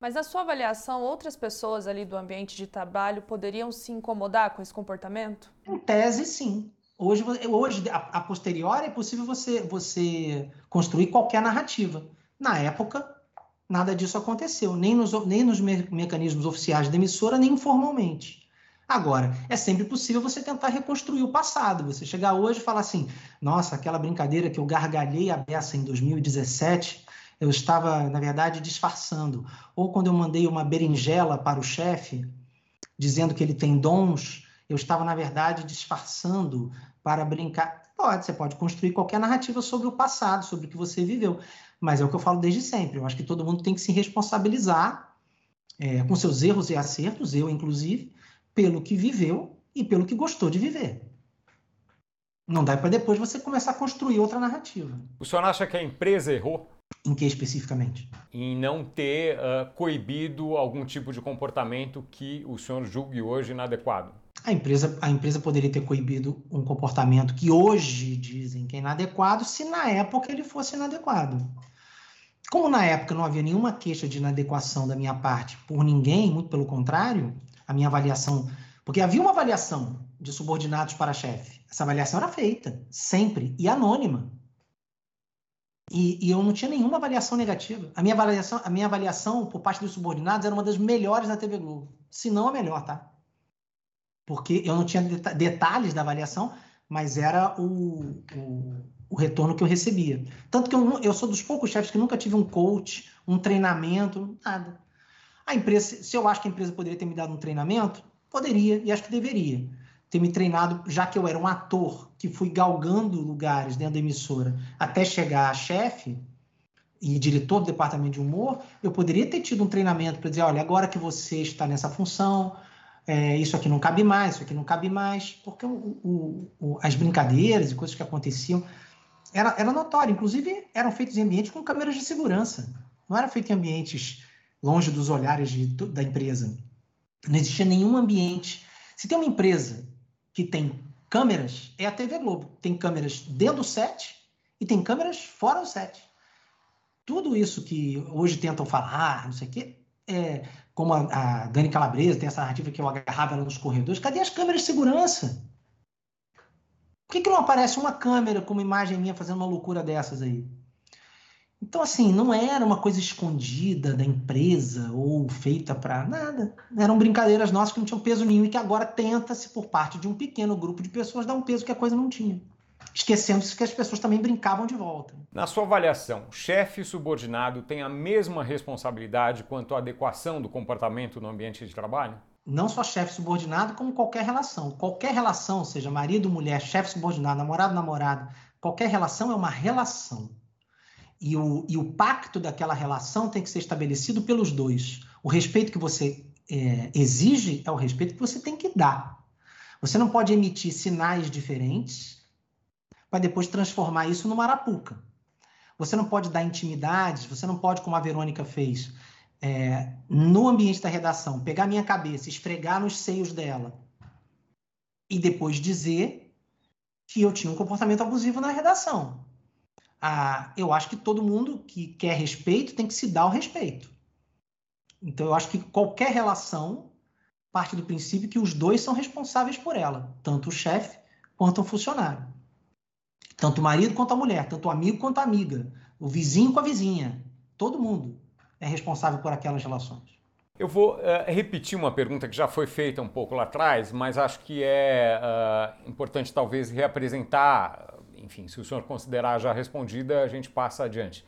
Mas na sua avaliação, outras pessoas ali do ambiente de trabalho poderiam se incomodar com esse comportamento? Em tese, sim. Hoje, hoje a, a posteriori, é possível você, você construir qualquer narrativa. Na época, Nada disso aconteceu, nem nos, nem nos me mecanismos oficiais da emissora, nem informalmente. Agora, é sempre possível você tentar reconstruir o passado. Você chegar hoje e falar assim: nossa, aquela brincadeira que eu gargalhei a beça em 2017, eu estava, na verdade, disfarçando. Ou quando eu mandei uma berinjela para o chefe, dizendo que ele tem dons, eu estava, na verdade, disfarçando para brincar. Pode, você pode construir qualquer narrativa sobre o passado, sobre o que você viveu. Mas é o que eu falo desde sempre. Eu acho que todo mundo tem que se responsabilizar é, com seus erros e acertos, eu inclusive, pelo que viveu e pelo que gostou de viver. Não dá para depois você começar a construir outra narrativa. O senhor acha que a empresa errou? Em que especificamente? Em não ter uh, coibido algum tipo de comportamento que o senhor julgue hoje inadequado. A empresa, a empresa poderia ter coibido um comportamento que hoje dizem que é inadequado, se na época ele fosse inadequado. Como na época não havia nenhuma queixa de inadequação da minha parte por ninguém, muito pelo contrário, a minha avaliação. Porque havia uma avaliação de subordinados para chefe. Essa avaliação era feita, sempre, e anônima. E, e, eu não tinha nenhuma avaliação negativa. A minha avaliação, a minha avaliação por parte dos subordinados era uma das melhores da TV Globo. Se não a melhor, tá? Porque eu não tinha detalhes da avaliação, mas era o, o, o, retorno que eu recebia. Tanto que eu, eu sou dos poucos chefes que nunca tive um coach, um treinamento, nada. A empresa, se eu acho que a empresa poderia ter me dado um treinamento, poderia, e acho que deveria ter me treinado, já que eu era um ator que fui galgando lugares dentro da emissora até chegar a chefe e diretor do departamento de humor, eu poderia ter tido um treinamento para dizer, olha, agora que você está nessa função, é, isso aqui não cabe mais, isso aqui não cabe mais, porque o, o, o, as brincadeiras e coisas que aconteciam era, era inclusive eram feitos em ambientes com câmeras de segurança, não era feito em ambientes longe dos olhares de, da empresa. Não existia nenhum ambiente. Se tem uma empresa que tem câmeras é a TV Globo. Tem câmeras dentro do set e tem câmeras fora do set. Tudo isso que hoje tentam falar, não sei o quê, é, como a, a Dani Calabresa tem essa narrativa que eu agarrava ela nos corredores, cadê as câmeras de segurança? Que, que não aparece uma câmera com uma imagem minha fazendo uma loucura dessas aí? Então, assim, não era uma coisa escondida da empresa ou feita para nada. Eram brincadeiras nossas que não tinham peso nenhum e que agora tenta-se, por parte de um pequeno grupo de pessoas, dar um peso que a coisa não tinha. Esquecendo-se que as pessoas também brincavam de volta. Na sua avaliação, chefe e subordinado têm a mesma responsabilidade quanto à adequação do comportamento no ambiente de trabalho? Não só chefe subordinado, como qualquer relação. Qualquer relação, seja marido, mulher, chefe subordinado, namorado, namorada, qualquer relação é uma relação e o, e o pacto daquela relação tem que ser estabelecido pelos dois. O respeito que você é, exige é o respeito que você tem que dar. Você não pode emitir sinais diferentes para depois transformar isso numa arapuca. Você não pode dar intimidades, você não pode, como a Verônica fez, é, no ambiente da redação, pegar minha cabeça, esfregar nos seios dela e depois dizer que eu tinha um comportamento abusivo na redação ah, eu acho que todo mundo que quer respeito tem que se dar o respeito. Então, eu acho que qualquer relação parte do princípio que os dois são responsáveis por ela, tanto o chefe quanto o funcionário. Tanto o marido quanto a mulher, tanto o amigo quanto a amiga, o vizinho com a vizinha. Todo mundo é responsável por aquelas relações. Eu vou uh, repetir uma pergunta que já foi feita um pouco lá atrás, mas acho que é uh, importante talvez reapresentar enfim, se o senhor considerar já respondida, a gente passa adiante.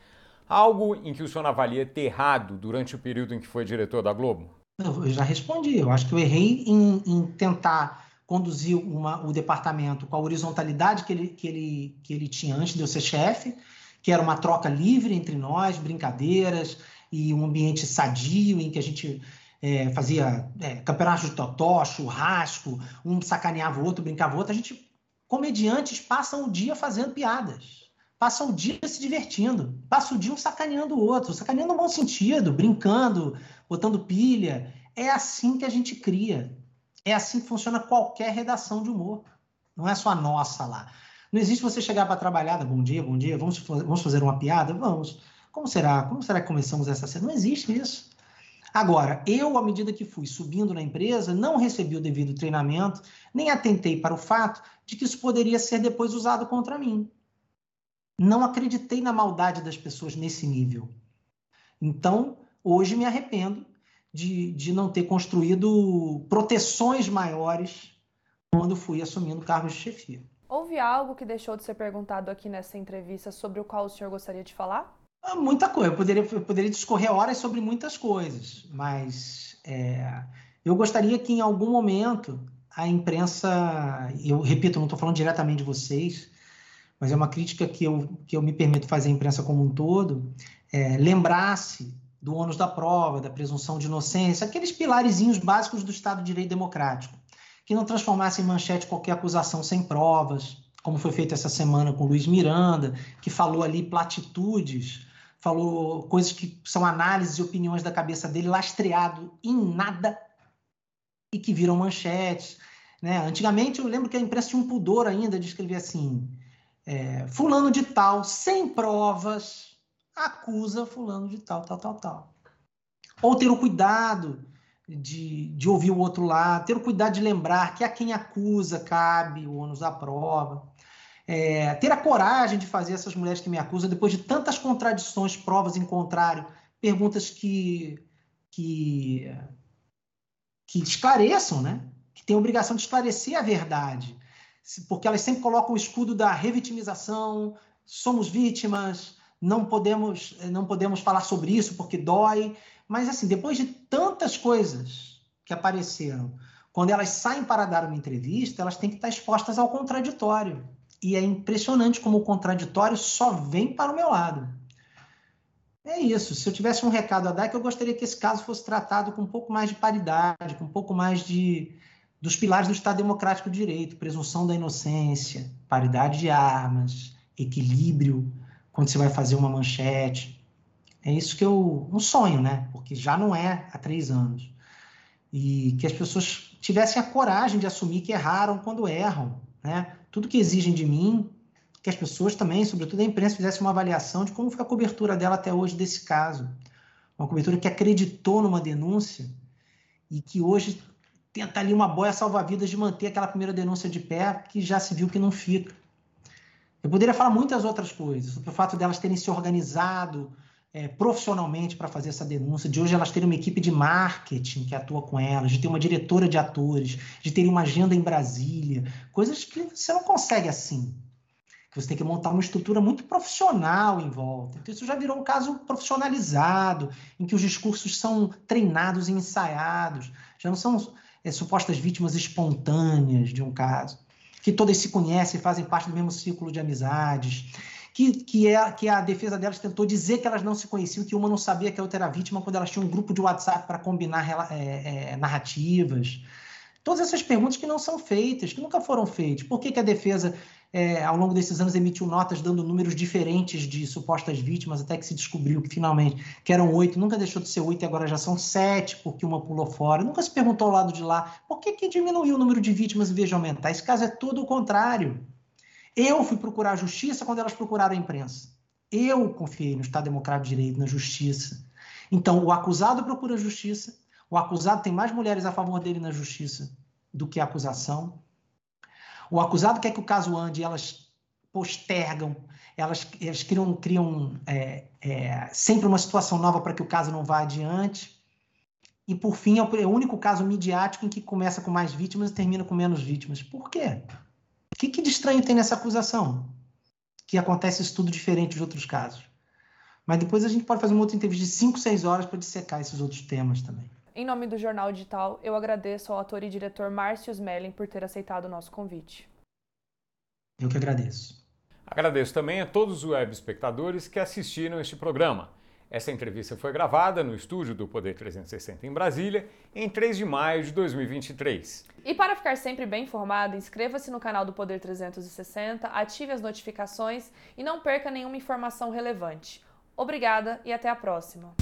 Algo em que o senhor avalia ter errado durante o período em que foi diretor da Globo? Eu já respondi. Eu acho que eu errei em, em tentar conduzir uma, o departamento com a horizontalidade que ele, que, ele, que ele tinha antes de eu ser chefe, que era uma troca livre entre nós, brincadeiras e um ambiente sadio em que a gente é, fazia é, campeonato de totó, churrasco, um sacaneava o outro, brincava o outro. A gente comediantes passam o dia fazendo piadas, passam o dia se divertindo, passam o dia um sacaneando o outro, sacaneando no bom sentido, brincando, botando pilha. É assim que a gente cria. É assim que funciona qualquer redação de humor. Não é só a nossa lá. Não existe você chegar para trabalhar, bom dia, bom dia, vamos, vamos fazer uma piada? Vamos. Como será? Como será que começamos essa cena? Não existe isso. Agora, eu, à medida que fui subindo na empresa, não recebi o devido treinamento, nem atentei para o fato de que isso poderia ser depois usado contra mim. Não acreditei na maldade das pessoas nesse nível. Então, hoje me arrependo de, de não ter construído proteções maiores quando fui assumindo cargos de chefia. Houve algo que deixou de ser perguntado aqui nessa entrevista sobre o qual o senhor gostaria de falar? Ah, muita coisa. Eu poderia, eu poderia discorrer horas sobre muitas coisas, mas é, eu gostaria que em algum momento a imprensa, eu repito, não estou falando diretamente de vocês, mas é uma crítica que eu, que eu me permito fazer à imprensa como um todo, é, lembrasse do ônus da prova, da presunção de inocência, aqueles pilarezinhos básicos do Estado de Direito Democrático, que não transformasse em manchete qualquer acusação sem provas, como foi feito essa semana com Luiz Miranda, que falou ali platitudes, falou coisas que são análises e opiniões da cabeça dele, lastreado em nada e que viram manchetes. Né? Antigamente, eu lembro que a imprensa tinha um pudor ainda de escrever assim: é, Fulano de Tal, sem provas, acusa Fulano de Tal, tal, tal, tal. Ou ter o cuidado de, de ouvir o outro lado, ter o cuidado de lembrar que a quem acusa cabe o ônus da prova. É, ter a coragem de fazer essas mulheres que me acusam, depois de tantas contradições, provas em contrário, perguntas que, que, que esclareçam, né? que têm a obrigação de esclarecer a verdade, porque elas sempre colocam o escudo da revitimização, somos vítimas, não podemos, não podemos falar sobre isso porque dói. Mas, assim, depois de tantas coisas que apareceram, quando elas saem para dar uma entrevista, elas têm que estar expostas ao contraditório. E é impressionante como o contraditório só vem para o meu lado. É isso. Se eu tivesse um recado a dar, é que eu gostaria que esse caso fosse tratado com um pouco mais de paridade, com um pouco mais de dos pilares do Estado Democrático de Direito, presunção da inocência, paridade de armas, equilíbrio quando você vai fazer uma manchete. É isso que eu um sonho, né? Porque já não é há três anos e que as pessoas tivessem a coragem de assumir que erraram quando erram, né? Tudo que exigem de mim, que as pessoas também, sobretudo a imprensa, fizessem uma avaliação de como foi a cobertura dela até hoje desse caso. Uma cobertura que acreditou numa denúncia e que hoje tenta ali uma boia salva-vidas de manter aquela primeira denúncia de pé, que já se viu que não fica. Eu poderia falar muitas outras coisas, sobre o fato delas terem se organizado é, profissionalmente para fazer essa denúncia, de hoje elas terem uma equipe de marketing que atua com elas, de ter uma diretora de atores, de terem uma agenda em Brasília, coisas que você não consegue assim. Que você tem que montar uma estrutura muito profissional em volta. Então, isso já virou um caso profissionalizado, em que os discursos são treinados e ensaiados, já não são é, supostas vítimas espontâneas de um caso, que todas se conhecem, fazem parte do mesmo círculo de amizades que, que, é, que a defesa delas tentou dizer que elas não se conheciam, que uma não sabia que a outra era vítima quando elas tinham um grupo de WhatsApp para combinar é, é, narrativas. Todas essas perguntas que não são feitas, que nunca foram feitas. Por que, que a defesa, é, ao longo desses anos, emitiu notas dando números diferentes de supostas vítimas, até que se descobriu que finalmente que eram oito, nunca deixou de ser oito e agora já são sete, porque uma pulou fora. Nunca se perguntou ao lado de lá por que, que diminuiu o número de vítimas em vez de aumentar. Esse caso é todo o contrário. Eu fui procurar a justiça quando elas procuraram a imprensa. Eu confiei no Estado Democrático de Direito, na justiça. Então, o acusado procura a justiça, o acusado tem mais mulheres a favor dele na justiça do que a acusação. O acusado quer que o caso ande, elas postergam, elas, elas criam, criam é, é, sempre uma situação nova para que o caso não vá adiante. E, por fim, é o único caso midiático em que começa com mais vítimas e termina com menos vítimas. Por quê? O que, que de estranho tem nessa acusação? Que acontece isso tudo diferente de outros casos. Mas depois a gente pode fazer uma outra entrevista de 5, 6 horas para dissecar esses outros temas também. Em nome do Jornal Digital, eu agradeço ao ator e diretor Márcio Smelling por ter aceitado o nosso convite. Eu que agradeço. Agradeço também a todos os web espectadores que assistiram este programa. Essa entrevista foi gravada no estúdio do Poder 360 em Brasília, em 3 de maio de 2023. E para ficar sempre bem informado, inscreva-se no canal do Poder 360, ative as notificações e não perca nenhuma informação relevante. Obrigada e até a próxima.